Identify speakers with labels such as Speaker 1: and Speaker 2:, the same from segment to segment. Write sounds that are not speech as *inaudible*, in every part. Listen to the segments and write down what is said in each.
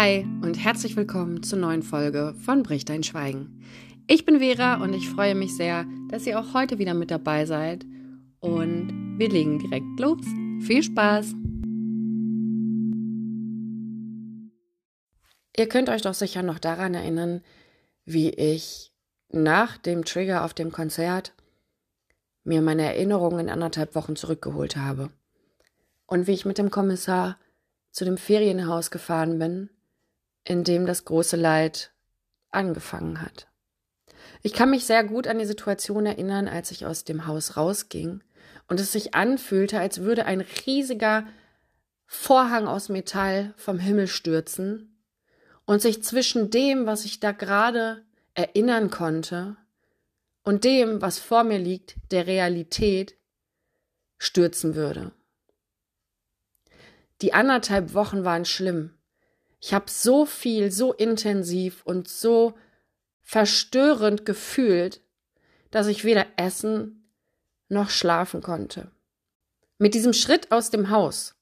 Speaker 1: Hi und herzlich willkommen zur neuen Folge von Brich dein Schweigen. Ich bin Vera und ich freue mich sehr, dass ihr auch heute wieder mit dabei seid. Und wir legen direkt los. Viel Spaß! Ihr könnt euch doch sicher noch daran erinnern, wie ich nach dem Trigger auf dem Konzert mir meine Erinnerungen in anderthalb Wochen zurückgeholt habe. Und wie ich mit dem Kommissar zu dem Ferienhaus gefahren bin, in dem das große Leid angefangen hat. Ich kann mich sehr gut an die Situation erinnern, als ich aus dem Haus rausging und es sich anfühlte, als würde ein riesiger Vorhang aus Metall vom Himmel stürzen und sich zwischen dem, was ich da gerade erinnern konnte, und dem, was vor mir liegt, der Realität, stürzen würde. Die anderthalb Wochen waren schlimm. Ich habe so viel, so intensiv und so verstörend gefühlt, dass ich weder essen noch schlafen konnte. Mit diesem Schritt aus dem Haus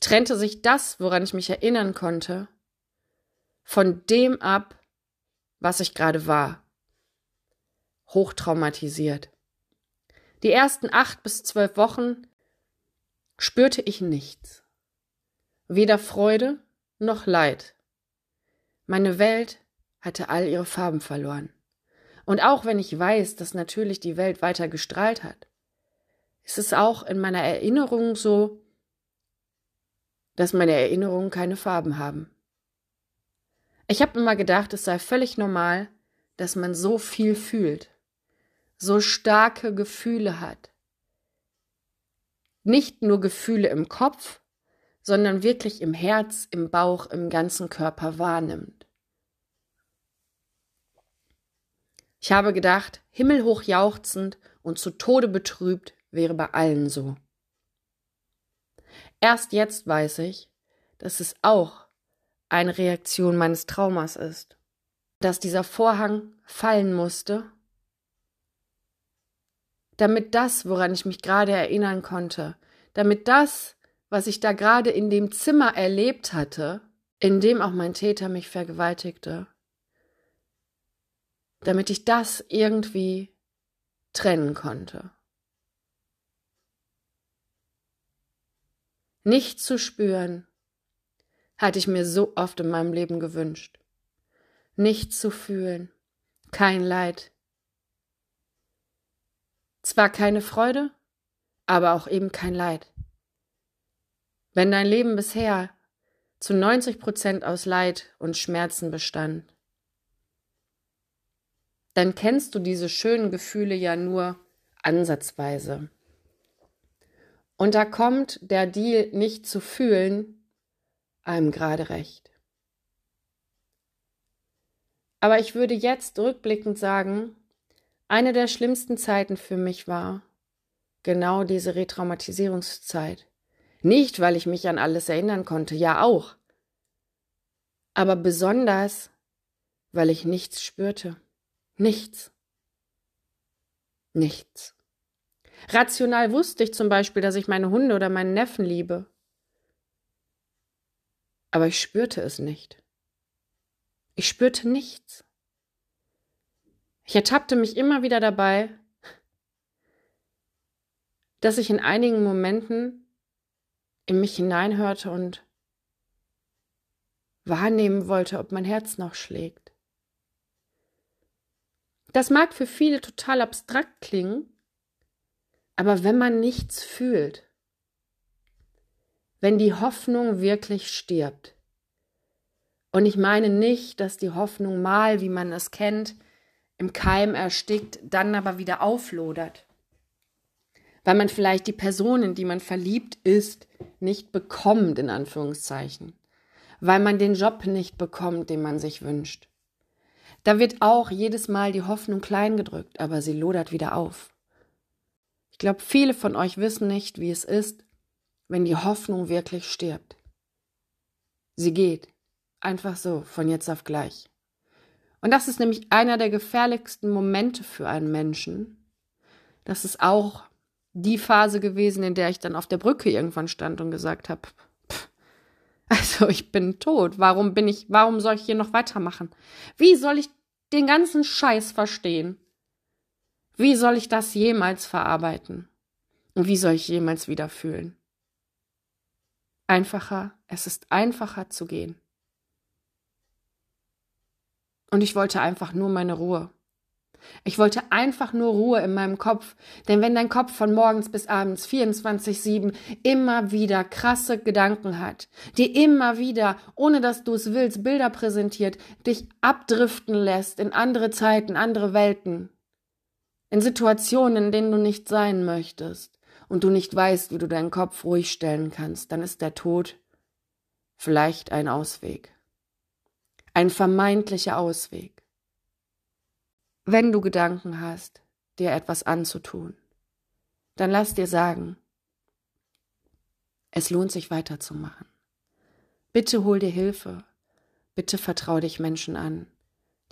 Speaker 1: trennte sich das, woran ich mich erinnern konnte, von dem ab, was ich gerade war. Hochtraumatisiert. Die ersten acht bis zwölf Wochen spürte ich nichts. Weder Freude noch Leid. Meine Welt hatte all ihre Farben verloren. Und auch wenn ich weiß, dass natürlich die Welt weiter gestrahlt hat, ist es auch in meiner Erinnerung so, dass meine Erinnerungen keine Farben haben. Ich habe immer gedacht, es sei völlig normal, dass man so viel fühlt, so starke Gefühle hat. Nicht nur Gefühle im Kopf, sondern wirklich im Herz, im Bauch, im ganzen Körper wahrnimmt. Ich habe gedacht, himmelhoch jauchzend und zu Tode betrübt wäre bei allen so. Erst jetzt weiß ich, dass es auch eine Reaktion meines Traumas ist, dass dieser Vorhang fallen musste, damit das, woran ich mich gerade erinnern konnte, damit das, was ich da gerade in dem Zimmer erlebt hatte, in dem auch mein Täter mich vergewaltigte, damit ich das irgendwie trennen konnte. Nicht zu spüren, hatte ich mir so oft in meinem Leben gewünscht. Nicht zu fühlen, kein Leid. Zwar keine Freude, aber auch eben kein Leid. Wenn dein Leben bisher zu 90 Prozent aus Leid und Schmerzen bestand, dann kennst du diese schönen Gefühle ja nur ansatzweise. Und da kommt der Deal nicht zu fühlen, einem gerade recht. Aber ich würde jetzt rückblickend sagen, eine der schlimmsten Zeiten für mich war genau diese Retraumatisierungszeit. Nicht, weil ich mich an alles erinnern konnte, ja auch, aber besonders, weil ich nichts spürte. Nichts. Nichts. Rational wusste ich zum Beispiel, dass ich meine Hunde oder meinen Neffen liebe. Aber ich spürte es nicht. Ich spürte nichts. Ich ertappte mich immer wieder dabei, dass ich in einigen Momenten in mich hineinhörte und wahrnehmen wollte, ob mein Herz noch schlägt. Das mag für viele total abstrakt klingen, aber wenn man nichts fühlt, wenn die Hoffnung wirklich stirbt, und ich meine nicht, dass die Hoffnung mal, wie man es kennt, im Keim erstickt, dann aber wieder auflodert weil man vielleicht die Person, in die man verliebt ist, nicht bekommt, in Anführungszeichen, weil man den Job nicht bekommt, den man sich wünscht. Da wird auch jedes Mal die Hoffnung klein gedrückt, aber sie lodert wieder auf. Ich glaube, viele von euch wissen nicht, wie es ist, wenn die Hoffnung wirklich stirbt. Sie geht. Einfach so, von jetzt auf gleich. Und das ist nämlich einer der gefährlichsten Momente für einen Menschen. Das ist auch die Phase gewesen, in der ich dann auf der Brücke irgendwann stand und gesagt habe, Also ich bin tot. Warum bin ich, warum soll ich hier noch weitermachen? Wie soll ich den ganzen Scheiß verstehen? Wie soll ich das jemals verarbeiten? Und wie soll ich jemals wieder fühlen? Einfacher, es ist einfacher zu gehen. Und ich wollte einfach nur meine Ruhe. Ich wollte einfach nur Ruhe in meinem Kopf, denn wenn dein Kopf von morgens bis abends 24-7 immer wieder krasse Gedanken hat, dir immer wieder, ohne dass du es willst, Bilder präsentiert, dich abdriften lässt in andere Zeiten, andere Welten, in Situationen, in denen du nicht sein möchtest und du nicht weißt, wie du deinen Kopf ruhig stellen kannst, dann ist der Tod vielleicht ein Ausweg. Ein vermeintlicher Ausweg wenn du Gedanken hast, dir etwas anzutun, dann lass dir sagen, es lohnt sich weiterzumachen. Bitte hol dir Hilfe. Bitte vertrau dich Menschen an,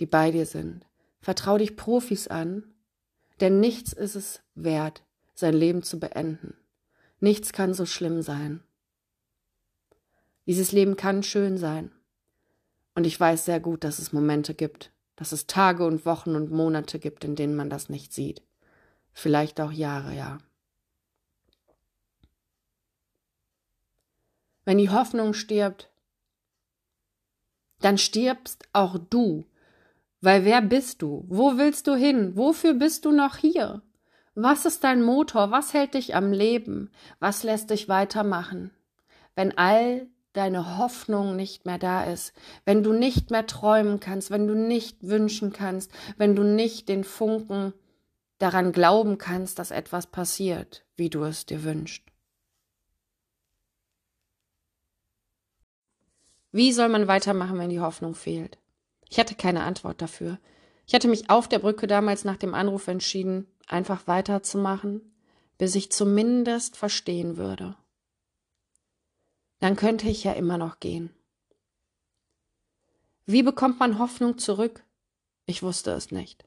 Speaker 1: die bei dir sind. Vertrau dich Profis an, denn nichts ist es wert, sein Leben zu beenden. Nichts kann so schlimm sein. Dieses Leben kann schön sein. Und ich weiß sehr gut, dass es Momente gibt, dass es Tage und Wochen und Monate gibt, in denen man das nicht sieht. Vielleicht auch Jahre, ja. Wenn die Hoffnung stirbt, dann stirbst auch du. Weil wer bist du? Wo willst du hin? Wofür bist du noch hier? Was ist dein Motor? Was hält dich am Leben? Was lässt dich weitermachen? Wenn all deine Hoffnung nicht mehr da ist, wenn du nicht mehr träumen kannst, wenn du nicht wünschen kannst, wenn du nicht den Funken daran glauben kannst, dass etwas passiert, wie du es dir wünschst. Wie soll man weitermachen, wenn die Hoffnung fehlt? Ich hatte keine Antwort dafür. Ich hatte mich auf der Brücke damals nach dem Anruf entschieden, einfach weiterzumachen, bis ich zumindest verstehen würde dann könnte ich ja immer noch gehen. Wie bekommt man Hoffnung zurück? Ich wusste es nicht.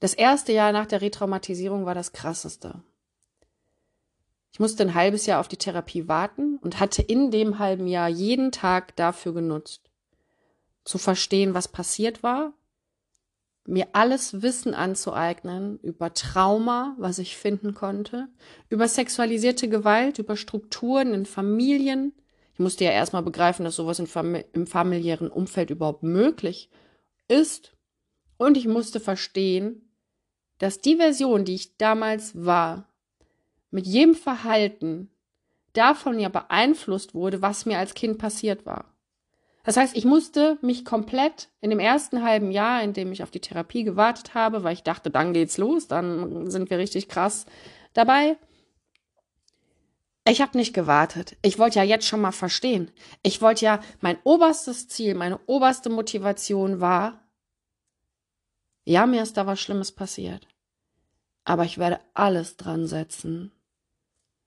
Speaker 1: Das erste Jahr nach der Retraumatisierung war das krasseste. Ich musste ein halbes Jahr auf die Therapie warten und hatte in dem halben Jahr jeden Tag dafür genutzt, zu verstehen, was passiert war mir alles Wissen anzueignen über Trauma, was ich finden konnte, über sexualisierte Gewalt, über Strukturen in Familien. Ich musste ja erstmal begreifen, dass sowas im familiären Umfeld überhaupt möglich ist. Und ich musste verstehen, dass die Version, die ich damals war, mit jedem Verhalten davon ja beeinflusst wurde, was mir als Kind passiert war. Das heißt, ich musste mich komplett in dem ersten halben Jahr, in dem ich auf die Therapie gewartet habe, weil ich dachte, dann geht's los, dann sind wir richtig krass dabei. Ich habe nicht gewartet. Ich wollte ja jetzt schon mal verstehen. Ich wollte ja, mein oberstes Ziel, meine oberste Motivation war, ja, mir ist da was Schlimmes passiert. Aber ich werde alles dran setzen,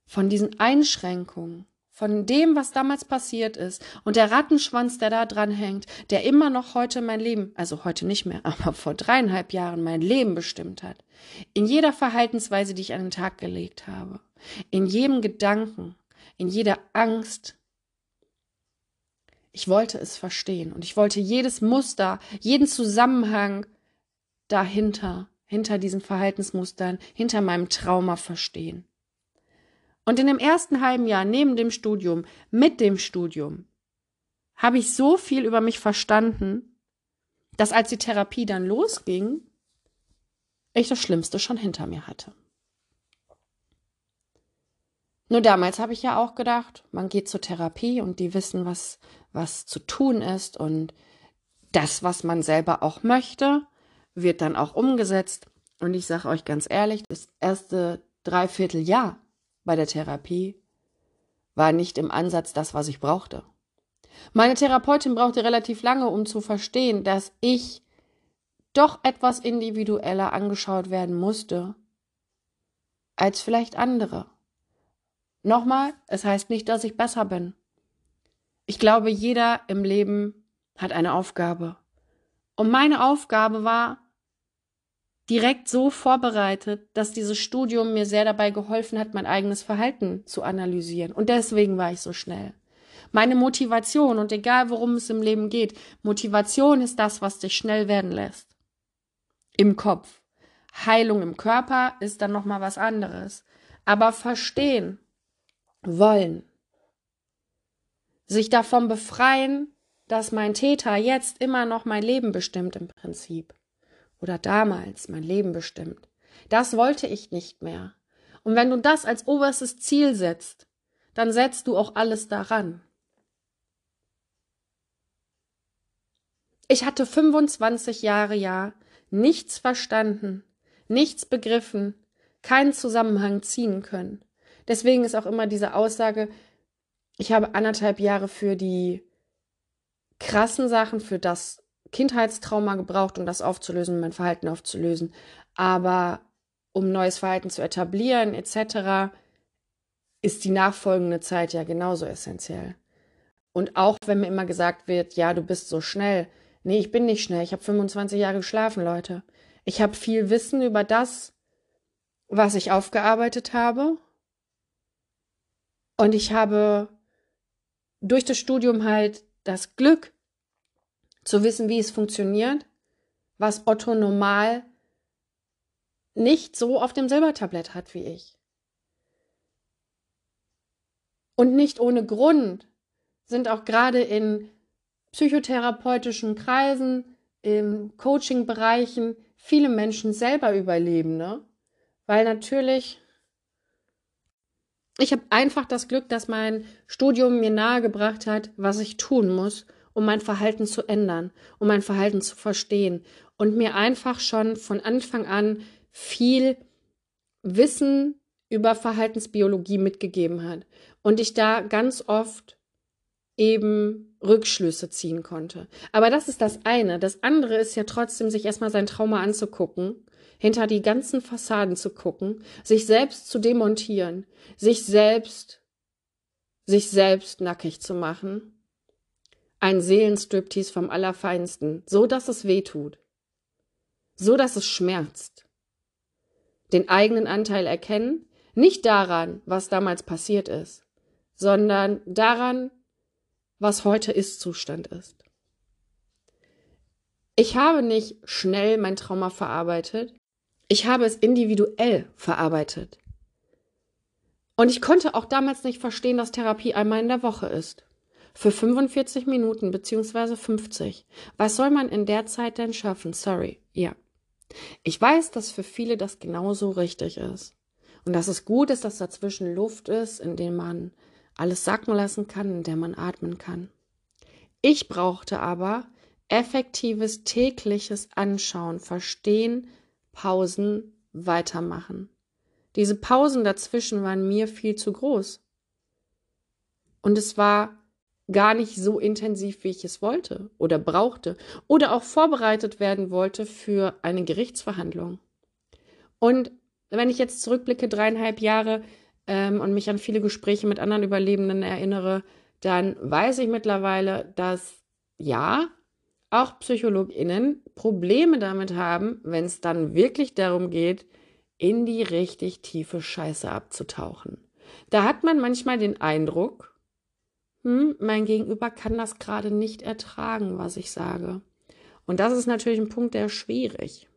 Speaker 1: von diesen Einschränkungen von dem, was damals passiert ist und der Rattenschwanz, der da dran hängt, der immer noch heute mein Leben, also heute nicht mehr, *laughs* aber vor dreieinhalb Jahren mein Leben bestimmt hat. In jeder Verhaltensweise, die ich an den Tag gelegt habe, in jedem Gedanken, in jeder Angst. Ich wollte es verstehen und ich wollte jedes Muster, jeden Zusammenhang dahinter, hinter diesen Verhaltensmustern, hinter meinem Trauma verstehen. Und in dem ersten halben Jahr neben dem Studium, mit dem Studium, habe ich so viel über mich verstanden, dass als die Therapie dann losging, ich das Schlimmste schon hinter mir hatte. Nur damals habe ich ja auch gedacht, man geht zur Therapie und die wissen, was, was zu tun ist und das, was man selber auch möchte, wird dann auch umgesetzt. Und ich sage euch ganz ehrlich, das erste Dreivierteljahr bei der Therapie war nicht im Ansatz das, was ich brauchte. Meine Therapeutin brauchte relativ lange, um zu verstehen, dass ich doch etwas individueller angeschaut werden musste als vielleicht andere. Nochmal, es heißt nicht, dass ich besser bin. Ich glaube, jeder im Leben hat eine Aufgabe. Und meine Aufgabe war, direkt so vorbereitet, dass dieses Studium mir sehr dabei geholfen hat, mein eigenes Verhalten zu analysieren. Und deswegen war ich so schnell. Meine Motivation und egal worum es im Leben geht, Motivation ist das, was dich schnell werden lässt. Im Kopf. Heilung im Körper ist dann noch mal was anderes. Aber verstehen, wollen, sich davon befreien, dass mein Täter jetzt immer noch mein Leben bestimmt im Prinzip. Oder damals mein Leben bestimmt. Das wollte ich nicht mehr. Und wenn du das als oberstes Ziel setzt, dann setzt du auch alles daran. Ich hatte 25 Jahre ja nichts verstanden, nichts begriffen, keinen Zusammenhang ziehen können. Deswegen ist auch immer diese Aussage, ich habe anderthalb Jahre für die krassen Sachen, für das Kindheitstrauma gebraucht, um das aufzulösen, mein Verhalten aufzulösen. Aber um neues Verhalten zu etablieren, etc., ist die nachfolgende Zeit ja genauso essentiell. Und auch wenn mir immer gesagt wird, ja, du bist so schnell. Nee, ich bin nicht schnell. Ich habe 25 Jahre geschlafen, Leute. Ich habe viel Wissen über das, was ich aufgearbeitet habe. Und ich habe durch das Studium halt das Glück zu wissen, wie es funktioniert, was Otto normal nicht so auf dem Silbertablett hat wie ich. Und nicht ohne Grund sind auch gerade in psychotherapeutischen Kreisen, in Coaching-Bereichen viele Menschen selber Überlebende, weil natürlich ich habe einfach das Glück, dass mein Studium mir nahegebracht hat, was ich tun muss, um mein Verhalten zu ändern, um mein Verhalten zu verstehen und mir einfach schon von Anfang an viel Wissen über Verhaltensbiologie mitgegeben hat und ich da ganz oft eben Rückschlüsse ziehen konnte. Aber das ist das eine. Das andere ist ja trotzdem, sich erstmal sein Trauma anzugucken, hinter die ganzen Fassaden zu gucken, sich selbst zu demontieren, sich selbst, sich selbst nackig zu machen. Ein Seelenstriptease vom Allerfeinsten, so dass es weh tut, so dass es schmerzt den eigenen Anteil erkennen, nicht daran, was damals passiert ist, sondern daran, was heute Ist-Zustand ist. Ich habe nicht schnell mein Trauma verarbeitet, ich habe es individuell verarbeitet. Und ich konnte auch damals nicht verstehen, dass Therapie einmal in der Woche ist. Für 45 Minuten beziehungsweise 50. Was soll man in der Zeit denn schaffen? Sorry. Ja. Ich weiß, dass für viele das genauso richtig ist. Und dass es gut ist, dass dazwischen Luft ist, in der man alles sacken lassen kann, in der man atmen kann. Ich brauchte aber effektives tägliches Anschauen, Verstehen, Pausen, weitermachen. Diese Pausen dazwischen waren mir viel zu groß. Und es war gar nicht so intensiv, wie ich es wollte oder brauchte oder auch vorbereitet werden wollte für eine Gerichtsverhandlung. Und wenn ich jetzt zurückblicke, dreieinhalb Jahre ähm, und mich an viele Gespräche mit anderen Überlebenden erinnere, dann weiß ich mittlerweile, dass ja, auch PsychologInnen Probleme damit haben, wenn es dann wirklich darum geht, in die richtig tiefe Scheiße abzutauchen. Da hat man manchmal den Eindruck, hm, mein Gegenüber kann das gerade nicht ertragen, was ich sage. Und das ist natürlich ein Punkt, der schwierig.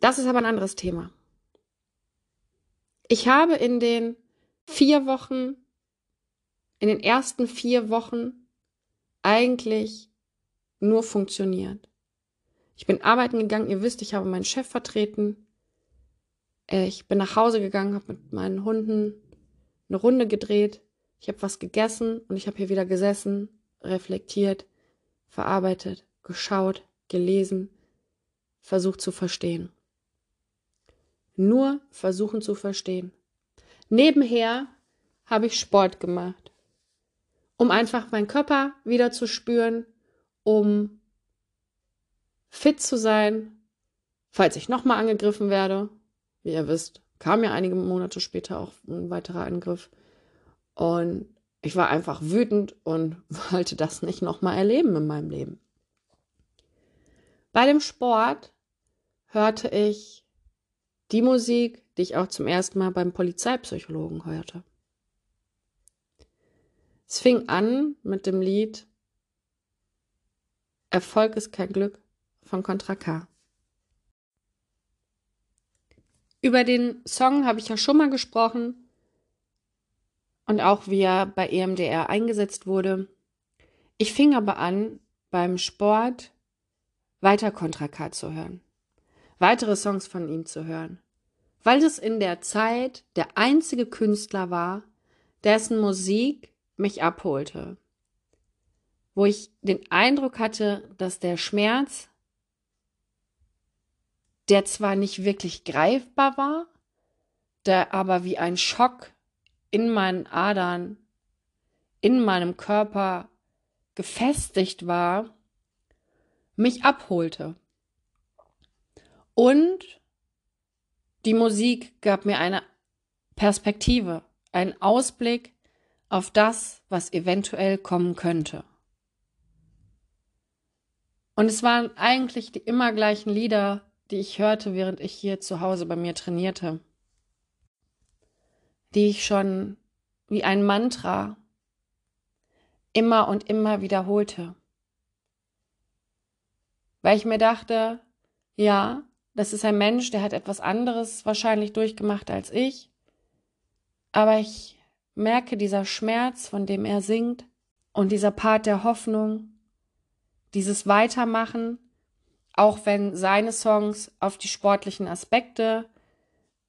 Speaker 1: Das ist aber ein anderes Thema. Ich habe in den vier Wochen, in den ersten vier Wochen eigentlich nur funktioniert. Ich bin arbeiten gegangen, ihr wisst, ich habe meinen Chef vertreten. Ich bin nach Hause gegangen, habe mit meinen Hunden eine Runde gedreht, ich habe was gegessen und ich habe hier wieder gesessen, reflektiert, verarbeitet, geschaut, gelesen, versucht zu verstehen. Nur versuchen zu verstehen. Nebenher habe ich Sport gemacht, um einfach meinen Körper wieder zu spüren, um fit zu sein, falls ich nochmal angegriffen werde. Wie ihr wisst, kam ja einige Monate später auch ein weiterer Angriff. Und ich war einfach wütend und *laughs* wollte das nicht nochmal erleben in meinem Leben. Bei dem Sport hörte ich die Musik, die ich auch zum ersten Mal beim Polizeipsychologen hörte. Es fing an mit dem Lied Erfolg ist kein Glück von Contra K. Über den Song habe ich ja schon mal gesprochen. Und auch wie er bei EMDR eingesetzt wurde. Ich fing aber an, beim Sport weiter Contra K zu hören, weitere Songs von ihm zu hören, weil es in der Zeit der einzige Künstler war, dessen Musik mich abholte, wo ich den Eindruck hatte, dass der Schmerz, der zwar nicht wirklich greifbar war, der aber wie ein Schock in meinen Adern, in meinem Körper gefestigt war, mich abholte. Und die Musik gab mir eine Perspektive, einen Ausblick auf das, was eventuell kommen könnte. Und es waren eigentlich die immer gleichen Lieder, die ich hörte, während ich hier zu Hause bei mir trainierte, die ich schon wie ein Mantra immer und immer wiederholte. Weil ich mir dachte, ja, das ist ein Mensch, der hat etwas anderes wahrscheinlich durchgemacht als ich, aber ich merke dieser Schmerz, von dem er singt, und dieser Part der Hoffnung, dieses Weitermachen, auch wenn seine Songs auf die sportlichen Aspekte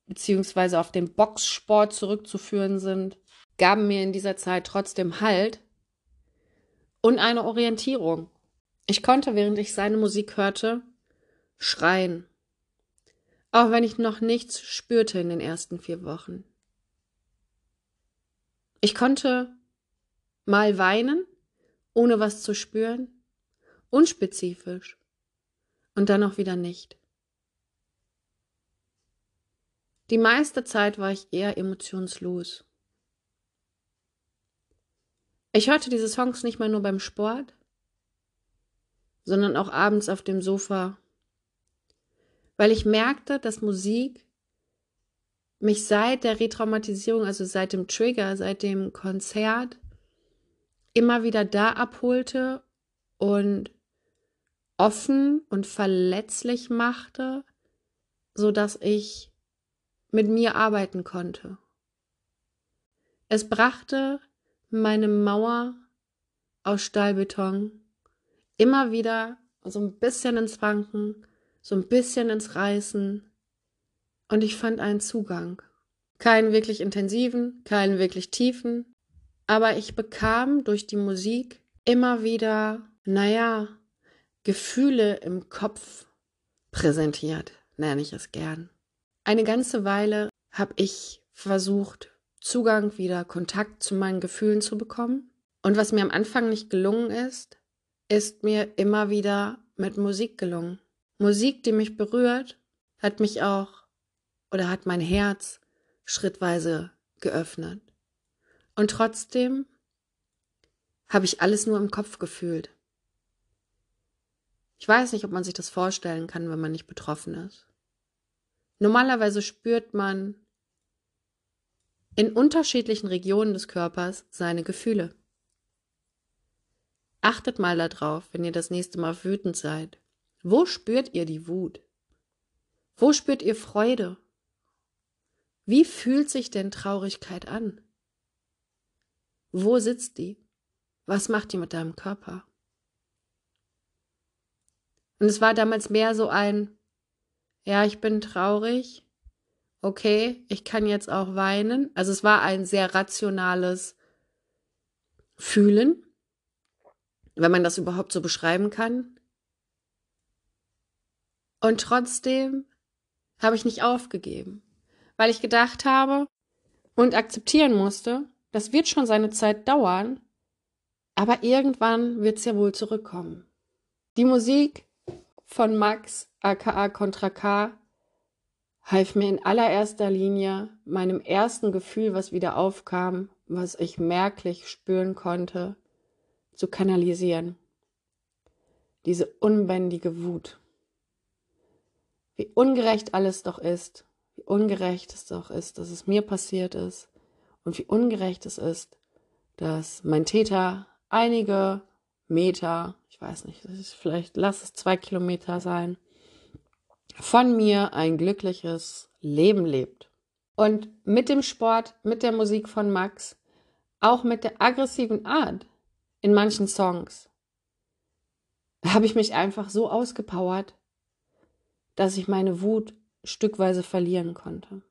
Speaker 1: beziehungsweise auf den Boxsport zurückzuführen sind, gaben mir in dieser Zeit trotzdem Halt und eine Orientierung. Ich konnte, während ich seine Musik hörte, schreien, auch wenn ich noch nichts spürte in den ersten vier Wochen. Ich konnte mal weinen, ohne was zu spüren, unspezifisch und dann auch wieder nicht. Die meiste Zeit war ich eher emotionslos. Ich hörte diese Songs nicht mal nur beim Sport, sondern auch abends auf dem Sofa, weil ich merkte, dass Musik mich seit der Retraumatisierung, also seit dem Trigger, seit dem Konzert, immer wieder da abholte und offen und verletzlich machte, so dass ich mit mir arbeiten konnte. Es brachte meine Mauer aus Stahlbeton immer wieder so ein bisschen ins Wanken, so ein bisschen ins Reißen. Und ich fand einen Zugang. Keinen wirklich intensiven, keinen wirklich tiefen. Aber ich bekam durch die Musik immer wieder, naja, Gefühle im Kopf präsentiert, nenne ich es gern. Eine ganze Weile habe ich versucht, Zugang, wieder Kontakt zu meinen Gefühlen zu bekommen. Und was mir am Anfang nicht gelungen ist, ist mir immer wieder mit Musik gelungen. Musik, die mich berührt, hat mich auch oder hat mein Herz schrittweise geöffnet. Und trotzdem habe ich alles nur im Kopf gefühlt. Ich weiß nicht, ob man sich das vorstellen kann, wenn man nicht betroffen ist. Normalerweise spürt man in unterschiedlichen Regionen des Körpers seine Gefühle. Achtet mal darauf, wenn ihr das nächste Mal wütend seid. Wo spürt ihr die Wut? Wo spürt ihr Freude? Wie fühlt sich denn Traurigkeit an? Wo sitzt die? Was macht die mit deinem Körper? Und es war damals mehr so ein, ja, ich bin traurig, okay, ich kann jetzt auch weinen. Also es war ein sehr rationales Fühlen, wenn man das überhaupt so beschreiben kann. Und trotzdem habe ich nicht aufgegeben, weil ich gedacht habe und akzeptieren musste, das wird schon seine Zeit dauern, aber irgendwann wird es ja wohl zurückkommen. Die Musik von Max aka Contra K half mir in allererster Linie meinem ersten Gefühl, was wieder aufkam, was ich merklich spüren konnte, zu kanalisieren. Diese unbändige Wut. Wie ungerecht alles doch ist, wie ungerecht es doch ist, dass es mir passiert ist und wie ungerecht es ist, dass mein Täter einige Meter, ich weiß nicht, vielleicht lass es zwei Kilometer sein, von mir ein glückliches Leben lebt. Und mit dem Sport, mit der Musik von Max, auch mit der aggressiven Art in manchen Songs, habe ich mich einfach so ausgepowert, dass ich meine Wut stückweise verlieren konnte.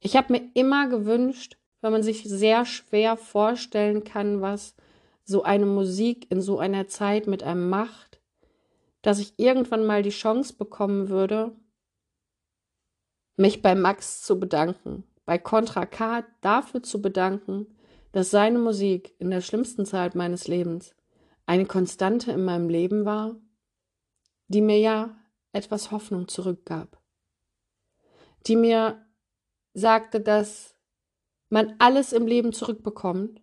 Speaker 1: Ich habe mir immer gewünscht, weil man sich sehr schwer vorstellen kann, was so eine Musik in so einer Zeit mit einem macht, dass ich irgendwann mal die Chance bekommen würde, mich bei Max zu bedanken, bei Contra K dafür zu bedanken, dass seine Musik in der schlimmsten Zeit meines Lebens eine Konstante in meinem Leben war, die mir ja etwas Hoffnung zurückgab, die mir sagte, dass man alles im Leben zurückbekommt,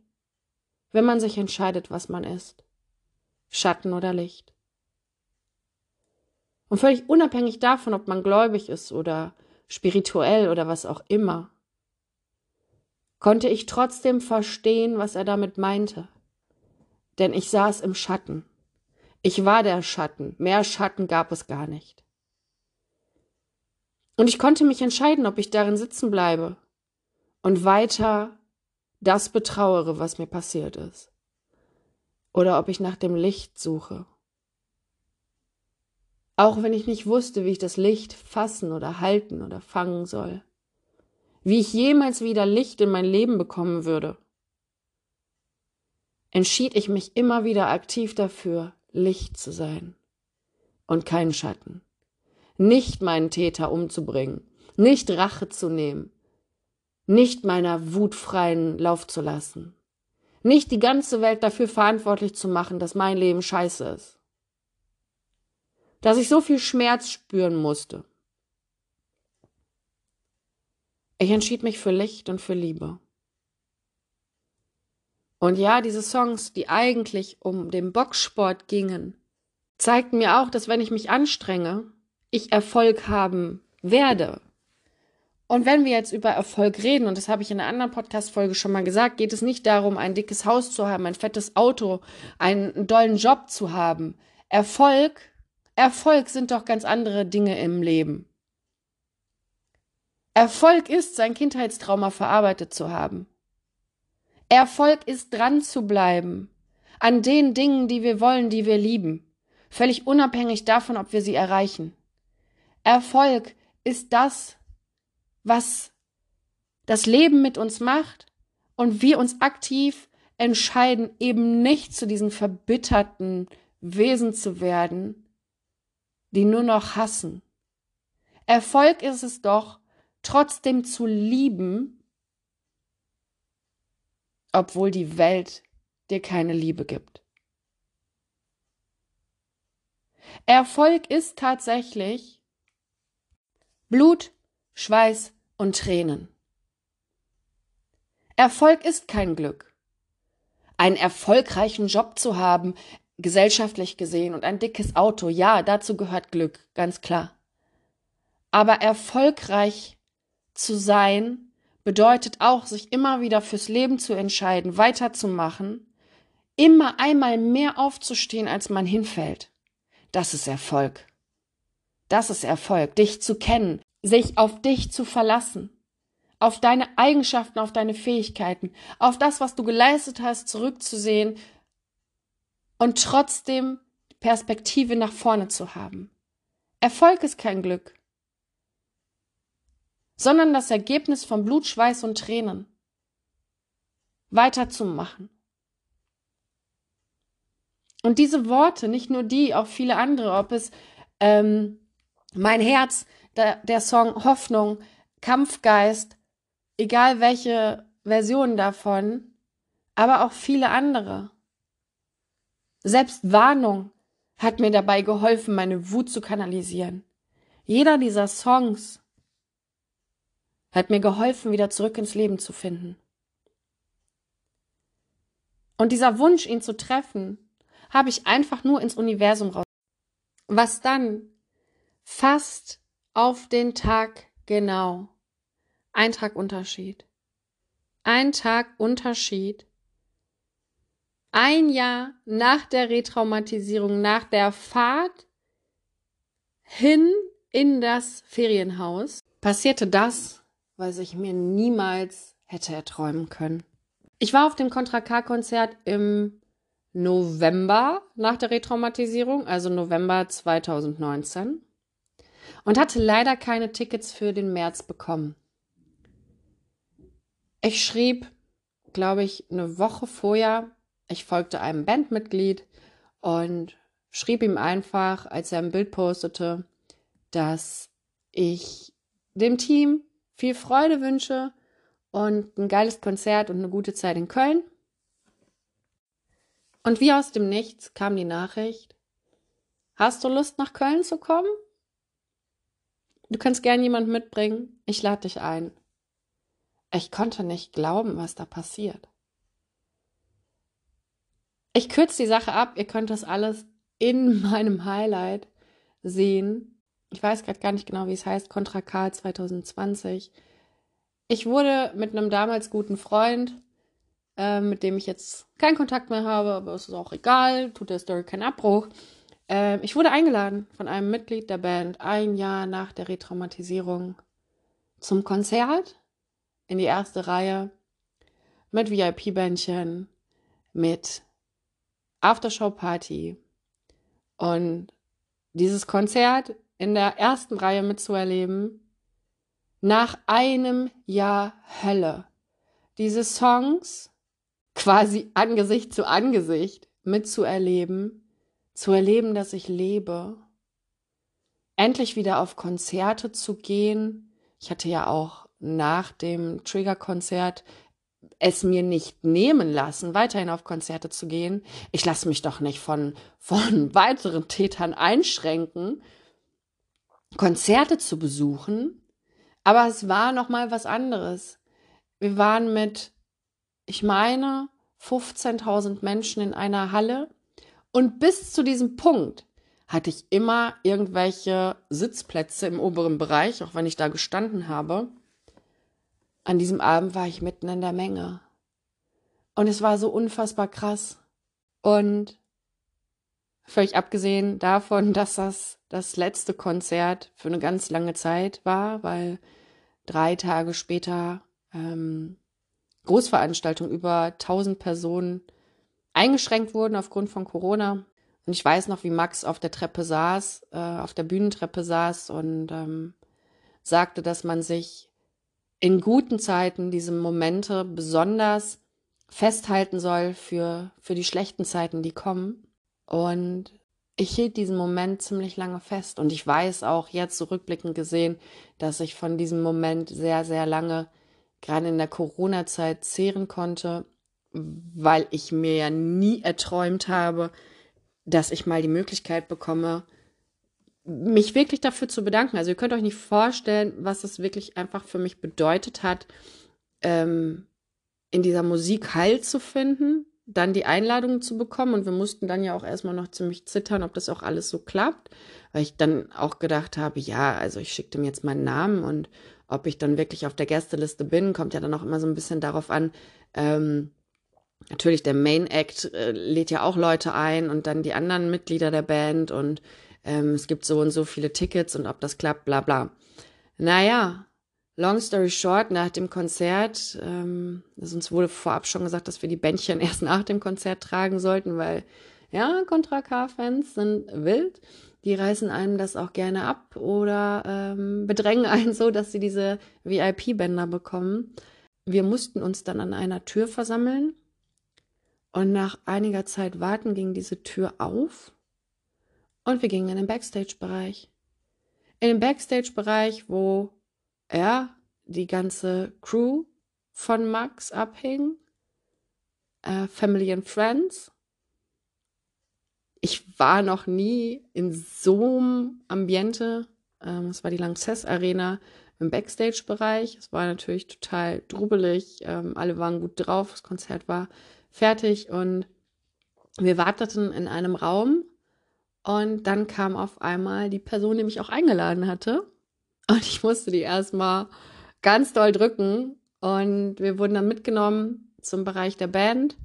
Speaker 1: wenn man sich entscheidet, was man ist, Schatten oder Licht. Und völlig unabhängig davon, ob man gläubig ist oder spirituell oder was auch immer, konnte ich trotzdem verstehen, was er damit meinte. Denn ich saß im Schatten. Ich war der Schatten. Mehr Schatten gab es gar nicht. Und ich konnte mich entscheiden, ob ich darin sitzen bleibe und weiter das betrauere, was mir passiert ist. Oder ob ich nach dem Licht suche. Auch wenn ich nicht wusste, wie ich das Licht fassen oder halten oder fangen soll. Wie ich jemals wieder Licht in mein Leben bekommen würde. Entschied ich mich immer wieder aktiv dafür, Licht zu sein und kein Schatten. Nicht meinen Täter umzubringen, nicht Rache zu nehmen, nicht meiner Wut freien Lauf zu lassen, nicht die ganze Welt dafür verantwortlich zu machen, dass mein Leben scheiße ist, dass ich so viel Schmerz spüren musste. Ich entschied mich für Licht und für Liebe. Und ja, diese Songs, die eigentlich um den Boxsport gingen, zeigten mir auch, dass wenn ich mich anstrenge, ich Erfolg haben werde. Und wenn wir jetzt über Erfolg reden, und das habe ich in einer anderen Podcast-Folge schon mal gesagt, geht es nicht darum, ein dickes Haus zu haben, ein fettes Auto, einen dollen Job zu haben. Erfolg, Erfolg sind doch ganz andere Dinge im Leben. Erfolg ist, sein Kindheitstrauma verarbeitet zu haben. Erfolg ist dran zu bleiben an den Dingen, die wir wollen, die wir lieben, völlig unabhängig davon, ob wir sie erreichen. Erfolg ist das, was das Leben mit uns macht und wir uns aktiv entscheiden, eben nicht zu diesen verbitterten Wesen zu werden, die nur noch hassen. Erfolg ist es doch, trotzdem zu lieben, obwohl die Welt dir keine Liebe gibt. Erfolg ist tatsächlich Blut, Schweiß und Tränen. Erfolg ist kein Glück. Einen erfolgreichen Job zu haben, gesellschaftlich gesehen, und ein dickes Auto, ja, dazu gehört Glück, ganz klar. Aber erfolgreich zu sein bedeutet auch, sich immer wieder fürs Leben zu entscheiden, weiterzumachen, immer einmal mehr aufzustehen, als man hinfällt. Das ist Erfolg. Das ist Erfolg, dich zu kennen, sich auf dich zu verlassen, auf deine Eigenschaften, auf deine Fähigkeiten, auf das, was du geleistet hast, zurückzusehen und trotzdem Perspektive nach vorne zu haben. Erfolg ist kein Glück, sondern das Ergebnis von Blut, Schweiß und Tränen. Weiterzumachen. Und diese Worte, nicht nur die, auch viele andere, ob es ähm, mein Herz, der, der Song Hoffnung, Kampfgeist, egal welche Version davon, aber auch viele andere. Selbst Warnung hat mir dabei geholfen, meine Wut zu kanalisieren. Jeder dieser Songs hat mir geholfen, wieder zurück ins Leben zu finden. Und dieser Wunsch, ihn zu treffen, habe ich einfach nur ins Universum raus. Was dann fast auf den Tag genau. Ein Tag Unterschied. ein Tag Unterschied. Ein Jahr nach der Retraumatisierung, nach der Fahrt hin in das Ferienhaus, passierte das, was ich mir niemals hätte erträumen können. Ich war auf dem Contra K-Konzert im November nach der Retraumatisierung, also November 2019, und hatte leider keine Tickets für den März bekommen. Ich schrieb, glaube ich, eine Woche vorher, ich folgte einem Bandmitglied und schrieb ihm einfach, als er ein Bild postete, dass ich dem Team viel Freude wünsche und ein geiles Konzert und eine gute Zeit in Köln. Und wie aus dem Nichts kam die Nachricht, hast du Lust nach Köln zu kommen? Du kannst gern jemand mitbringen, ich lade dich ein. Ich konnte nicht glauben, was da passiert. Ich kürze die Sache ab, ihr könnt das alles in *laughs* meinem Highlight sehen. Ich weiß gerade gar nicht genau, wie es heißt, Contra K 2020. Ich wurde mit einem damals guten Freund, äh, mit dem ich jetzt keinen Kontakt mehr habe, aber es ist auch egal, tut der Story keinen Abbruch. Äh, ich wurde eingeladen von einem Mitglied der Band ein Jahr nach der Retraumatisierung zum Konzert in die erste Reihe mit VIP-Bändchen, mit Aftershow-Party. Und dieses Konzert in der ersten Reihe mitzuerleben, nach einem Jahr Hölle. Diese Songs quasi Angesicht zu Angesicht mitzuerleben, zu erleben, dass ich lebe, endlich wieder auf Konzerte zu gehen. Ich hatte ja auch nach dem Trigger-Konzert es mir nicht nehmen lassen, weiterhin auf Konzerte zu gehen. Ich lasse mich doch nicht von, *laughs* von weiteren Tätern einschränken, Konzerte zu besuchen. Aber es war noch mal was anderes. Wir waren mit, ich meine, 15.000 Menschen in einer Halle und bis zu diesem Punkt hatte ich immer irgendwelche Sitzplätze im oberen Bereich, auch wenn ich da gestanden habe. An diesem Abend war ich mitten in der Menge. Und es war so unfassbar krass. Und völlig abgesehen davon, *laughs* dass das das letzte Konzert für eine ganz lange Zeit war, weil drei Tage später ähm, Großveranstaltungen über 1000 Personen eingeschränkt wurden aufgrund von Corona. Und ich weiß noch, wie Max auf der Treppe saß, äh, auf der Bühnentreppe saß und ähm, sagte, dass man sich in guten Zeiten diese Momente besonders festhalten soll für, für die schlechten Zeiten, die kommen. Und ich hielt diesen Moment ziemlich lange fest und ich weiß auch jetzt zurückblickend gesehen, dass ich von diesem Moment sehr, sehr lange, gerade in der Corona-Zeit, zehren konnte, weil ich mir ja nie erträumt habe, dass ich mal die Möglichkeit bekomme, mich wirklich dafür zu bedanken. Also ihr könnt euch nicht vorstellen, was es wirklich einfach für mich bedeutet hat, ähm, in dieser Musik Heil zu finden, dann die Einladung zu bekommen und wir mussten dann ja auch erstmal noch ziemlich zittern, ob das auch alles so klappt, weil ich dann auch gedacht habe, ja, also ich schickte mir jetzt meinen Namen und ob ich dann wirklich auf der Gästeliste bin, kommt ja dann auch immer so ein bisschen darauf an. Ähm, natürlich, der Main Act äh, lädt ja auch Leute ein und dann die anderen Mitglieder der Band und ähm, es gibt so und so viele Tickets und ob das klappt, bla bla. Naja, Long story short, nach dem Konzert, ähm, also uns wurde vorab schon gesagt, dass wir die Bändchen *laughs* erst nach dem Konzert tragen sollten, weil ja, Contra K-Fans sind wild. Die reißen einem das auch gerne ab oder ähm, bedrängen *laughs* einen so, dass sie diese VIP-Bänder bekommen. Wir mussten uns dann an einer Tür versammeln und nach einiger Zeit warten ging diese Tür auf und wir gingen in den Backstage-Bereich. In den Backstage-Bereich, wo ja, die ganze Crew von Max abhing, äh, Family and Friends. Ich war noch nie in so einem Ambiente. Ähm, es war die Lanxess Arena im Backstage-Bereich. Es war natürlich total drubelig. Ähm, alle waren gut drauf. Das Konzert war fertig und wir warteten in einem Raum. Und dann kam auf einmal die Person, die mich auch eingeladen hatte. Und ich musste die erstmal ganz doll drücken Und wir wurden dann mitgenommen zum Bereich der Band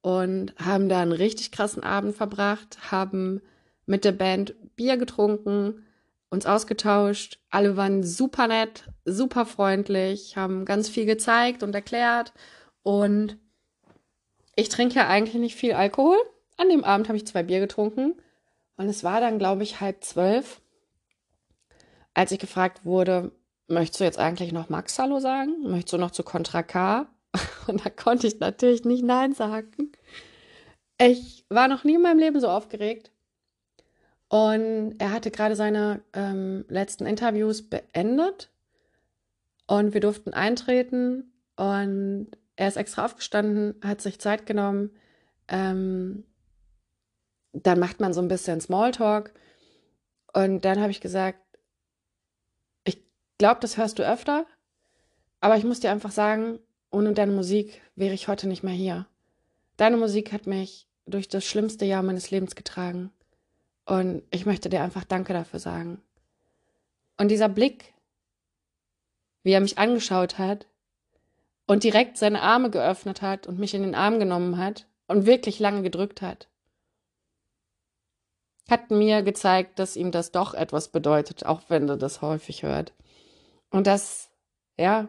Speaker 1: und haben da einen richtig krassen Abend verbracht, haben mit der Band Bier getrunken, uns ausgetauscht. Alle waren super nett, super freundlich, haben ganz viel gezeigt und erklärt. Und ich trinke ja eigentlich nicht viel Alkohol. An dem Abend habe ich zwei Bier getrunken. Und es war dann, glaube ich, halb zwölf, als ich gefragt wurde, möchtest du jetzt eigentlich noch Max Hallo sagen? Möchtest du noch zu Contra K? *laughs* Und da konnte ich natürlich nicht Nein sagen. Ich war noch nie in meinem Leben so aufgeregt. Und er hatte gerade seine ähm, letzten Interviews beendet. Und wir durften eintreten. Und er ist extra aufgestanden, hat sich Zeit genommen. Ähm, dann macht man so ein bisschen Smalltalk. Und dann habe ich gesagt, ich glaube, das hörst du öfter. Aber ich muss dir einfach sagen, ohne deine Musik wäre ich heute nicht mehr hier. Deine Musik hat mich durch das schlimmste Jahr meines Lebens getragen. Und ich möchte dir einfach Danke dafür sagen. Und dieser Blick, wie er mich angeschaut hat und direkt seine Arme geöffnet hat und mich in den Arm genommen hat und wirklich lange gedrückt hat, hat mir gezeigt, dass ihm das doch etwas bedeutet, auch wenn er das häufig hört. Und dass, ja,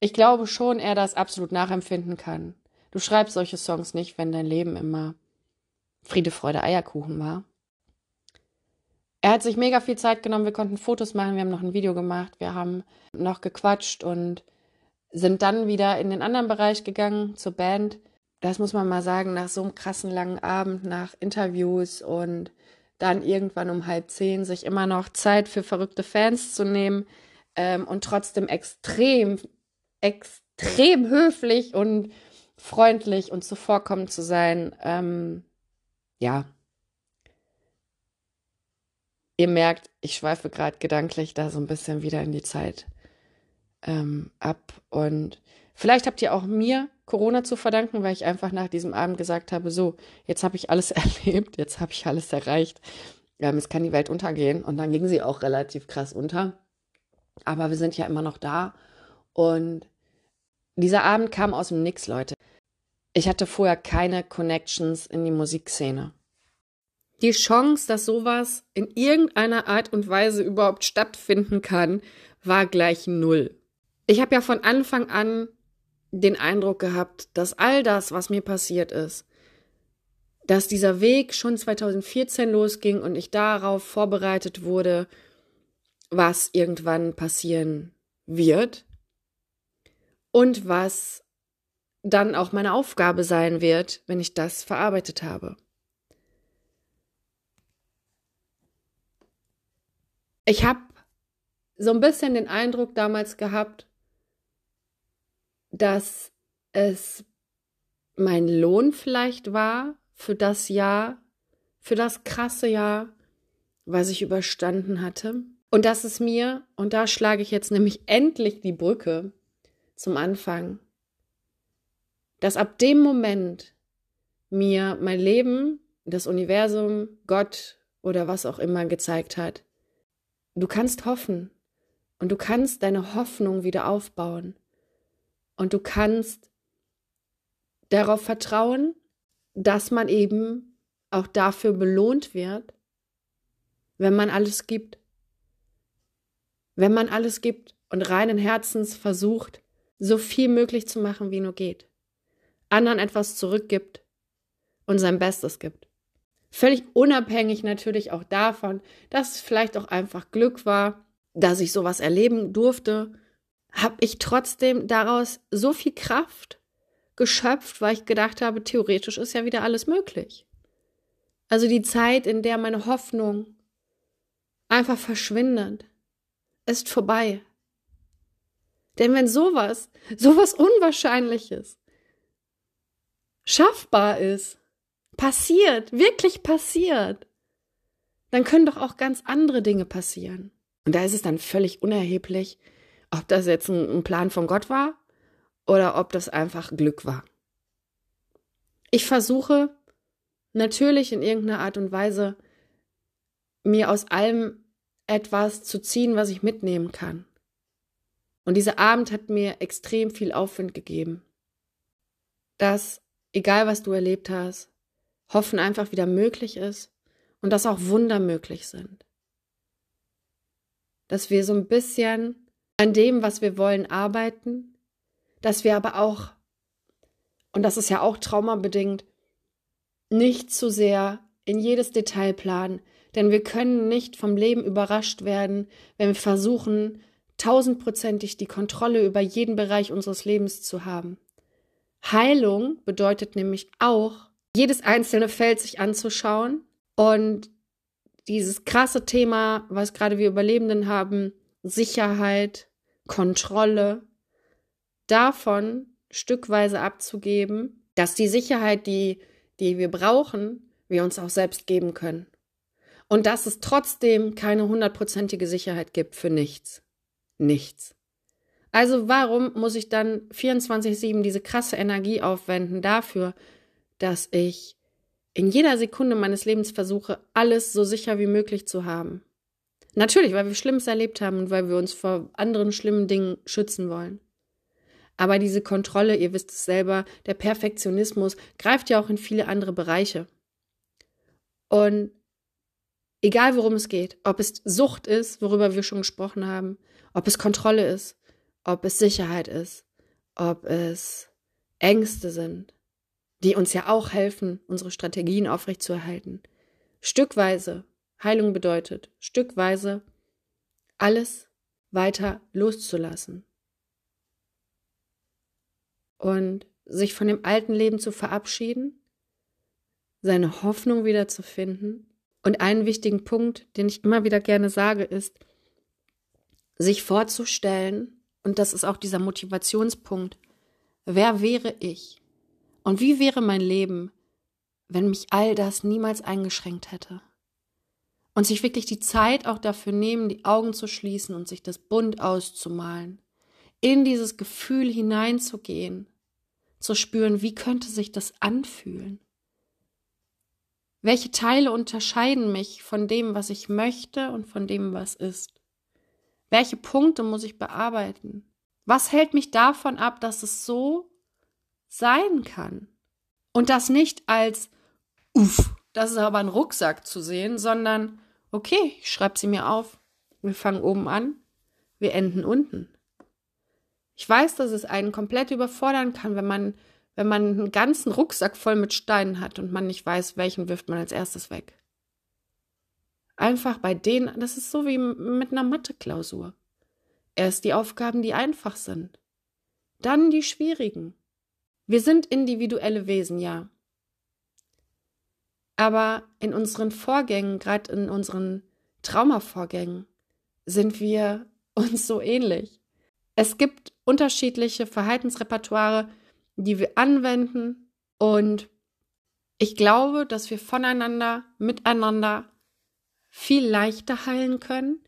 Speaker 1: ich glaube schon, er das absolut nachempfinden kann. Du schreibst solche Songs nicht, wenn dein Leben immer Friede, Freude, Eierkuchen war. Er hat sich mega viel Zeit genommen, wir konnten Fotos machen, wir haben noch ein Video gemacht, wir haben noch gequatscht und sind dann wieder in den anderen Bereich gegangen zur Band. Das muss man mal sagen, nach so einem krassen langen Abend, nach Interviews und dann irgendwann um halb zehn sich immer noch Zeit für verrückte Fans zu nehmen ähm, und trotzdem extrem extrem höflich und freundlich und zuvorkommend zu sein. Ähm, ja. Ihr merkt, ich schweife gerade gedanklich da so ein bisschen wieder in die Zeit ähm, ab. Und vielleicht habt ihr auch mir Corona zu verdanken, weil ich einfach nach diesem Abend gesagt habe, so, jetzt habe ich alles *laughs* erlebt, jetzt habe ich alles erreicht. Ähm, jetzt kann die Welt untergehen. Und dann ging sie auch relativ krass unter. Aber wir sind ja immer noch da. Und dieser Abend kam aus dem Nix, Leute. Ich hatte vorher keine Connections in die Musikszene. Die Chance, dass sowas in irgendeiner Art und Weise überhaupt stattfinden kann, war gleich null. Ich habe ja von Anfang an den Eindruck gehabt, dass all das, was mir passiert ist, dass dieser Weg schon 2014 losging und ich darauf vorbereitet wurde, was irgendwann passieren wird und was dann auch meine Aufgabe sein wird, wenn ich das verarbeitet habe. Ich habe so ein bisschen den Eindruck damals gehabt, dass es mein Lohn vielleicht war für das Jahr, für das krasse Jahr, was ich überstanden hatte. Und dass es mir, und da schlage ich jetzt nämlich endlich die Brücke zum Anfang, dass ab dem Moment mir mein Leben, das Universum, Gott oder was auch immer gezeigt hat, du kannst hoffen und du kannst deine Hoffnung wieder aufbauen und du kannst darauf vertrauen, dass man eben auch dafür belohnt wird, wenn man alles gibt. Wenn man alles gibt und reinen Herzens versucht, so viel möglich zu machen, wie nur geht. Anderen etwas zurückgibt und sein Bestes gibt. Völlig unabhängig natürlich auch davon, dass es vielleicht auch einfach Glück war, dass ich sowas erleben durfte, habe ich trotzdem daraus so viel Kraft geschöpft, weil ich gedacht habe, theoretisch ist ja wieder alles möglich. Also die Zeit, in der meine Hoffnung einfach verschwindet, ist vorbei. Denn wenn sowas, sowas Unwahrscheinliches schaffbar ist, passiert, wirklich passiert, dann können doch auch ganz andere Dinge passieren. Und da ist es dann völlig unerheblich, ob das jetzt ein, ein Plan von Gott war oder ob das einfach Glück war. Ich versuche natürlich in irgendeiner Art und Weise mir aus allem etwas zu ziehen, was ich mitnehmen kann. Und dieser Abend hat mir extrem viel Aufwind gegeben. Dass, egal was du erlebt hast, Hoffen einfach wieder möglich ist und dass auch Wunder möglich sind. Dass wir so ein bisschen an dem, was wir wollen, arbeiten, dass wir aber auch, und das ist ja auch traumabedingt, nicht zu sehr in jedes Detail planen, denn wir können nicht vom Leben überrascht werden, wenn wir versuchen, tausendprozentig die Kontrolle über jeden Bereich unseres Lebens zu haben. Heilung bedeutet nämlich auch, jedes einzelne Feld sich anzuschauen und dieses krasse Thema, was gerade wir Überlebenden haben, Sicherheit, Kontrolle, davon stückweise abzugeben, dass die Sicherheit, die, die wir brauchen, wir uns auch selbst geben können. Und dass es trotzdem keine hundertprozentige Sicherheit gibt für nichts. Nichts. Also warum muss ich dann 24-7 diese krasse Energie aufwenden dafür, dass ich in jeder Sekunde meines Lebens versuche, alles so sicher wie möglich zu haben? Natürlich, weil wir Schlimmes erlebt haben und weil wir uns vor anderen schlimmen Dingen schützen wollen. Aber diese Kontrolle, ihr wisst es selber, der Perfektionismus greift ja auch in viele andere Bereiche. Und egal worum es geht, ob es Sucht ist, worüber wir schon gesprochen haben, ob es Kontrolle ist, ob es Sicherheit ist, ob es Ängste sind, die uns ja auch helfen, unsere Strategien aufrechtzuerhalten. Stückweise Heilung bedeutet, stückweise alles weiter loszulassen und sich von dem alten Leben zu verabschieden, seine Hoffnung wieder zu finden. Und einen wichtigen Punkt, den ich immer wieder gerne sage, ist, sich vorzustellen, und das ist auch dieser Motivationspunkt, wer wäre ich und wie wäre mein Leben, wenn mich all das niemals eingeschränkt hätte? Und sich wirklich die Zeit auch dafür nehmen, die Augen zu schließen und sich das bunt auszumalen. In dieses Gefühl hineinzugehen, zu spüren, wie könnte sich das anfühlen? Welche Teile unterscheiden mich von dem, was ich möchte und von dem, was ist? Welche Punkte muss ich bearbeiten? Was hält mich davon ab, dass es so sein kann? Und das nicht als, uff, das ist aber ein Rucksack zu sehen, sondern Okay, ich schreibe sie mir auf. Wir fangen oben an, wir enden unten. Ich weiß, dass es einen komplett überfordern kann, wenn man, wenn man einen ganzen Rucksack voll mit Steinen hat und man nicht weiß, welchen wirft man als erstes weg. Einfach bei denen, das ist so wie mit einer Mathe-Klausur. Erst die Aufgaben, die einfach sind. Dann die schwierigen. Wir sind individuelle Wesen, ja. Aber in unseren Vorgängen, gerade in unseren Traumavorgängen, sind wir *laughs* uns so ähnlich. Es gibt unterschiedliche Verhaltensrepertoire, die wir anwenden und ich glaube, dass wir voneinander, miteinander viel leichter heilen können,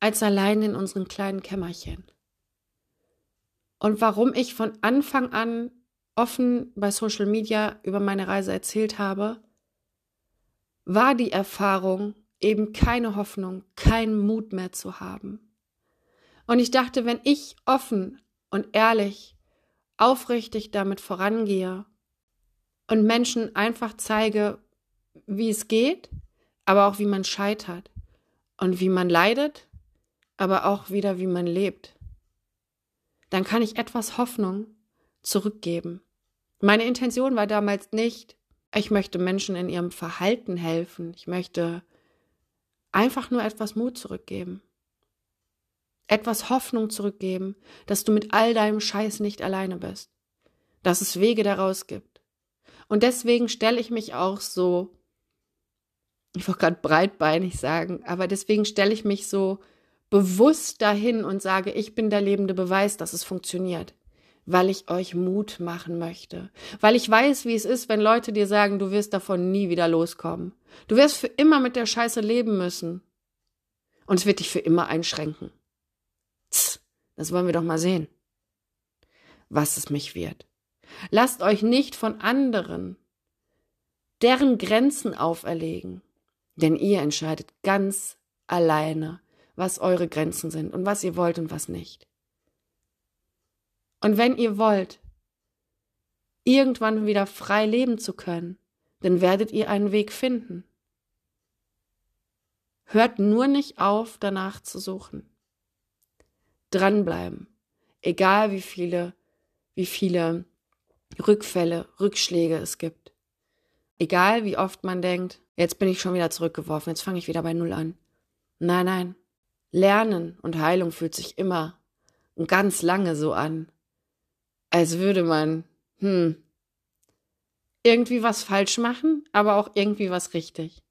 Speaker 1: als allein in unseren kleinen Kämmerchen. Und warum ich von Anfang an offen bei Social Media über meine Reise erzählt habe, war die Erfahrung, eben keine Hoffnung, keinen Mut mehr zu haben. Und ich dachte, wenn ich offen und ehrlich, aufrichtig damit vorangehe und Menschen einfach zeige, wie es geht, aber auch wie man scheitert und wie man leidet, aber auch wieder wie man lebt, dann kann ich etwas Hoffnung zurückgeben. Meine Intention war damals nicht, ich möchte Menschen in ihrem Verhalten helfen. Ich möchte einfach nur etwas Mut zurückgeben. Etwas Hoffnung zurückgeben, dass du mit all deinem Scheiß nicht alleine bist. Dass es Wege daraus gibt. Und deswegen stelle ich mich auch so, ich wollte gerade breitbeinig sagen, aber deswegen stelle ich mich so bewusst dahin und sage, ich bin der lebende Beweis, dass es funktioniert weil ich euch Mut machen möchte, weil ich weiß, wie es ist, wenn Leute dir sagen, du wirst davon nie wieder loskommen. Du wirst für immer mit der Scheiße leben müssen. Und es wird dich für immer einschränken. Tss, das wollen wir doch mal sehen, was es mich wird. Lasst euch nicht von anderen deren Grenzen auferlegen, denn ihr entscheidet ganz alleine, was eure Grenzen sind und was ihr wollt und was nicht. Und wenn ihr wollt, irgendwann wieder frei leben zu können, dann werdet ihr einen Weg finden. Hört nur nicht auf, danach zu suchen. Dranbleiben. Egal wie viele, wie viele Rückfälle, Rückschläge es gibt. Egal wie oft man denkt, jetzt bin ich schon wieder zurückgeworfen, jetzt fange ich wieder bei Null an. Nein, nein. Lernen und Heilung fühlt sich immer und ganz lange so an, als würde man, hm, irgendwie was falsch machen, aber auch irgendwie was richtig.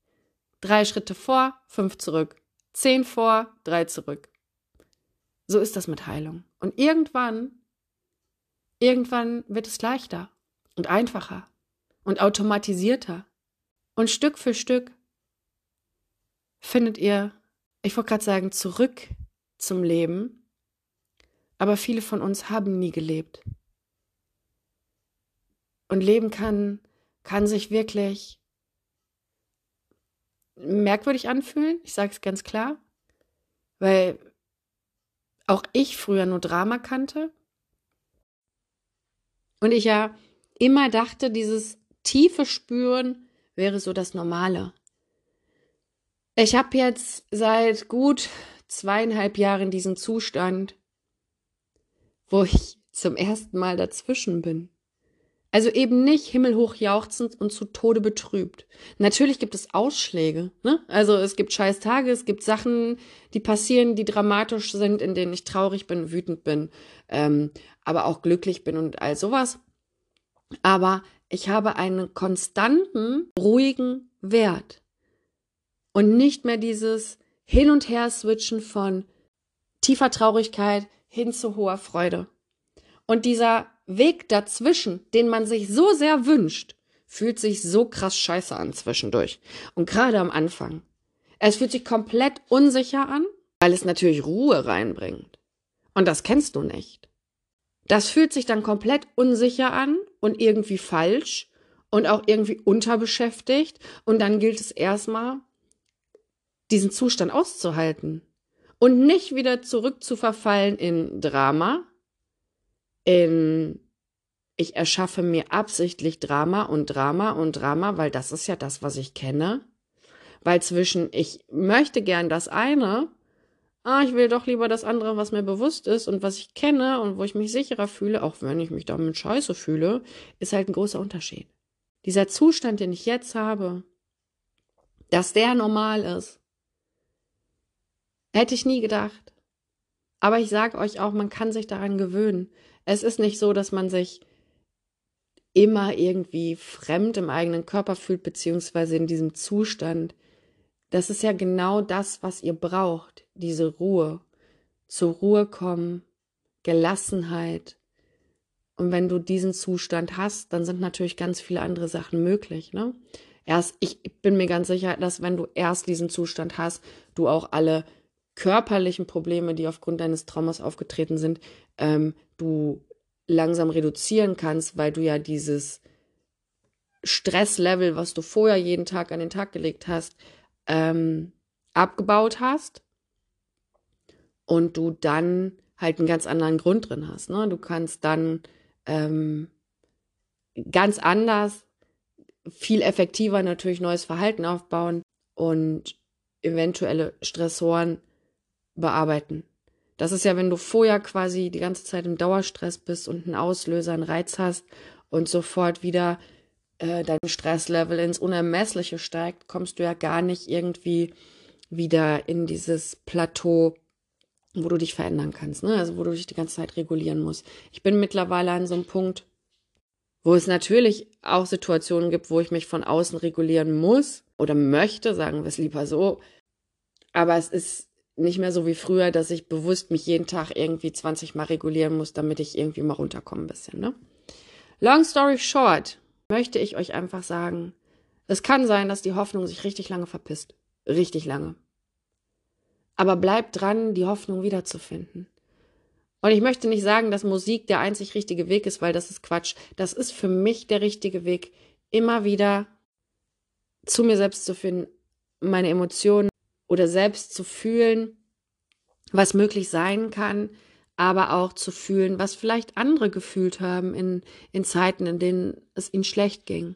Speaker 1: Drei Schritte vor, fünf zurück. Zehn vor, drei zurück. So ist das mit Heilung. Und irgendwann, irgendwann wird es leichter und einfacher und automatisierter. Und Stück für Stück findet ihr, ich wollte gerade sagen, zurück zum Leben. Aber viele von uns haben nie gelebt. Und Leben kann, kann sich wirklich merkwürdig anfühlen. Ich sage es ganz klar, weil auch ich früher nur Drama kannte. Und ich ja immer dachte, dieses tiefe Spüren wäre so das Normale. Ich habe jetzt seit gut zweieinhalb Jahren diesen Zustand, wo ich zum ersten Mal dazwischen bin. Also eben nicht himmelhoch jauchzend und zu Tode betrübt. Natürlich gibt es Ausschläge. Ne? Also es gibt scheiß Tage, es gibt Sachen, die passieren, die dramatisch sind, in denen ich traurig bin, wütend bin, ähm, aber auch glücklich bin und all sowas. Aber ich habe einen konstanten, ruhigen Wert. Und nicht mehr dieses Hin- und Her-Switchen von tiefer Traurigkeit hin zu hoher Freude. Und dieser Weg dazwischen, den man sich so sehr wünscht, fühlt sich so krass scheiße an zwischendurch. Und gerade am Anfang. Es fühlt sich komplett unsicher an, weil es natürlich Ruhe reinbringt. Und das kennst du nicht. Das fühlt sich dann komplett unsicher an und irgendwie falsch und auch irgendwie unterbeschäftigt. Und dann gilt es erstmal, diesen Zustand auszuhalten und nicht wieder zurück zu verfallen in Drama, in ich erschaffe mir absichtlich Drama und Drama und Drama, weil das ist ja das, was ich kenne. Weil zwischen ich möchte gern das eine, ah, ich will doch lieber das andere, was mir bewusst ist und was ich kenne und wo ich mich sicherer fühle, auch wenn ich mich damit scheiße fühle, ist halt ein großer Unterschied. Dieser Zustand, den ich jetzt habe, dass der normal ist, hätte ich nie gedacht. Aber ich sage euch auch, man kann sich daran gewöhnen. Es ist nicht so, dass man sich immer irgendwie fremd im eigenen Körper fühlt, beziehungsweise in diesem Zustand. Das ist ja genau das, was ihr braucht, diese Ruhe. Zur Ruhe kommen, Gelassenheit. Und wenn du diesen Zustand hast, dann sind natürlich ganz viele andere Sachen möglich. Ne? Erst, ich bin mir ganz sicher, dass wenn du erst diesen Zustand hast, du auch alle körperlichen Probleme, die aufgrund deines Traumas aufgetreten sind, ähm, du langsam reduzieren kannst, weil du ja dieses Stresslevel, was du vorher jeden Tag an den Tag gelegt hast, ähm, abgebaut hast und du dann halt einen ganz anderen Grund drin hast. Ne? Du kannst dann ähm, ganz anders, viel effektiver natürlich neues Verhalten aufbauen und eventuelle Stressoren bearbeiten. Das ist ja, wenn du vorher quasi die ganze Zeit im Dauerstress bist und einen Auslöser, einen Reiz hast und sofort wieder äh, dein Stresslevel ins Unermessliche steigt, kommst du ja gar nicht irgendwie wieder in dieses Plateau, wo du dich verändern kannst, ne? Also wo du dich die ganze Zeit regulieren musst. Ich bin mittlerweile an so einem Punkt, wo es natürlich auch Situationen gibt, wo ich mich von außen regulieren muss oder möchte, sagen wir es lieber so. Aber es ist nicht mehr so wie früher, dass ich bewusst mich jeden Tag irgendwie 20 Mal regulieren muss, damit ich irgendwie mal runterkomme ein bisschen. Ne? Long story short, möchte ich euch einfach sagen, es kann sein, dass die Hoffnung sich richtig lange verpisst. Richtig lange. Aber bleibt dran, die Hoffnung wiederzufinden. Und ich möchte nicht sagen, dass Musik der einzig richtige Weg ist, weil das ist Quatsch. Das ist für mich der richtige Weg, immer wieder zu mir selbst zu finden, meine Emotionen oder selbst zu fühlen, was möglich sein kann, aber auch zu fühlen, was vielleicht andere gefühlt haben in, in Zeiten, in denen es ihnen schlecht ging.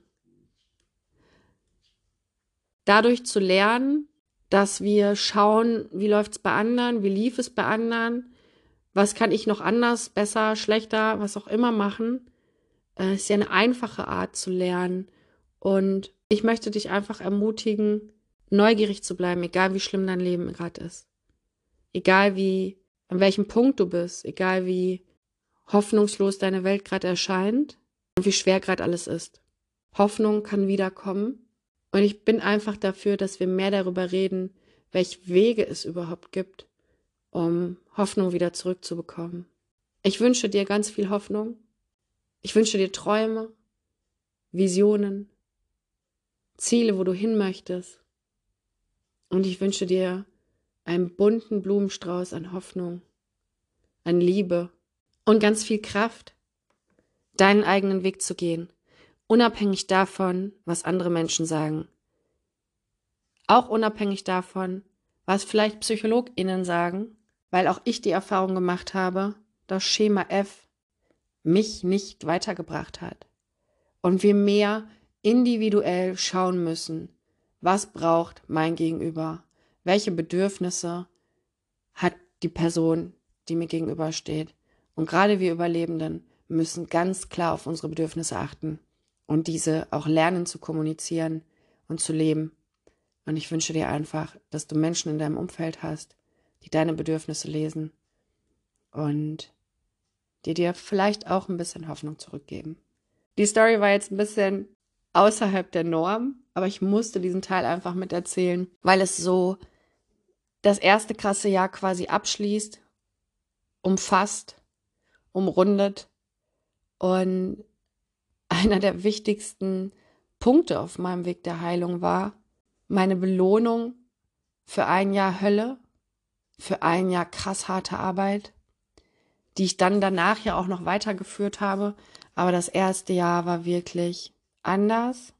Speaker 1: Dadurch zu lernen, dass wir schauen, wie läuft es bei anderen, wie lief es bei anderen, was kann ich noch anders, besser, schlechter, was auch immer machen, äh, ist ja eine einfache Art zu lernen. Und ich möchte dich einfach ermutigen, neugierig zu bleiben, egal wie schlimm dein Leben gerade ist. Egal wie, an welchem Punkt du bist, egal wie hoffnungslos deine Welt gerade erscheint und wie schwer gerade alles ist. Hoffnung kann wiederkommen. Und ich bin einfach dafür, dass wir mehr darüber reden, welche Wege es überhaupt gibt, um Hoffnung wieder zurückzubekommen. Ich wünsche dir ganz viel Hoffnung. Ich wünsche dir Träume, Visionen, Ziele, wo du hin möchtest. Und ich wünsche dir einen bunten Blumenstrauß an Hoffnung, an Liebe und ganz viel Kraft, deinen eigenen Weg zu gehen, unabhängig davon, was andere Menschen sagen. Auch unabhängig davon, was vielleicht PsychologInnen sagen, weil auch ich die Erfahrung gemacht habe, dass Schema F mich nicht weitergebracht hat. Und wir mehr individuell schauen müssen, was braucht mein Gegenüber, welche Bedürfnisse hat die Person, die mir gegenübersteht. Und gerade wir Überlebenden müssen ganz klar auf unsere Bedürfnisse achten und diese auch lernen zu kommunizieren und zu leben. Und ich wünsche dir einfach, dass du Menschen in deinem Umfeld hast, die deine Bedürfnisse lesen und die dir vielleicht auch ein bisschen Hoffnung zurückgeben. Die Story war jetzt ein bisschen außerhalb der Norm, aber ich musste diesen Teil einfach mit erzählen, weil es so das erste krasse Jahr quasi abschließt, umfasst, umrundet und einer der wichtigsten Punkte auf meinem Weg der Heilung war meine Belohnung für ein Jahr Hölle für ein Jahr krass harte Arbeit, die ich dann danach ja auch noch weitergeführt habe. Aber das erste Jahr war wirklich anders.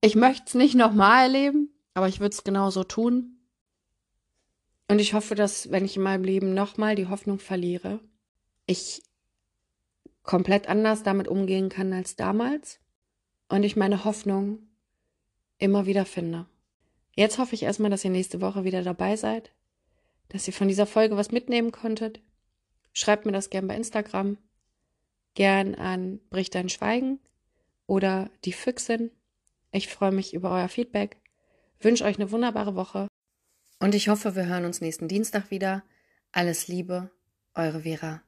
Speaker 1: Ich möchte es nicht nochmal erleben, aber ich würde es genauso tun. Und ich hoffe, dass, wenn ich in meinem Leben nochmal die Hoffnung verliere, ich komplett anders damit umgehen kann als damals und ich meine Hoffnung immer wieder finde. Jetzt hoffe ich erstmal, dass ihr nächste Woche wieder dabei seid dass ihr von dieser Folge was mitnehmen konntet. Schreibt mir das gern bei Instagram. Gern an Bricht dein Schweigen oder die Füchsin. Ich freue mich über euer Feedback. Wünsche euch eine wunderbare Woche. Und ich hoffe, wir hören uns nächsten Dienstag wieder. Alles Liebe, eure Vera.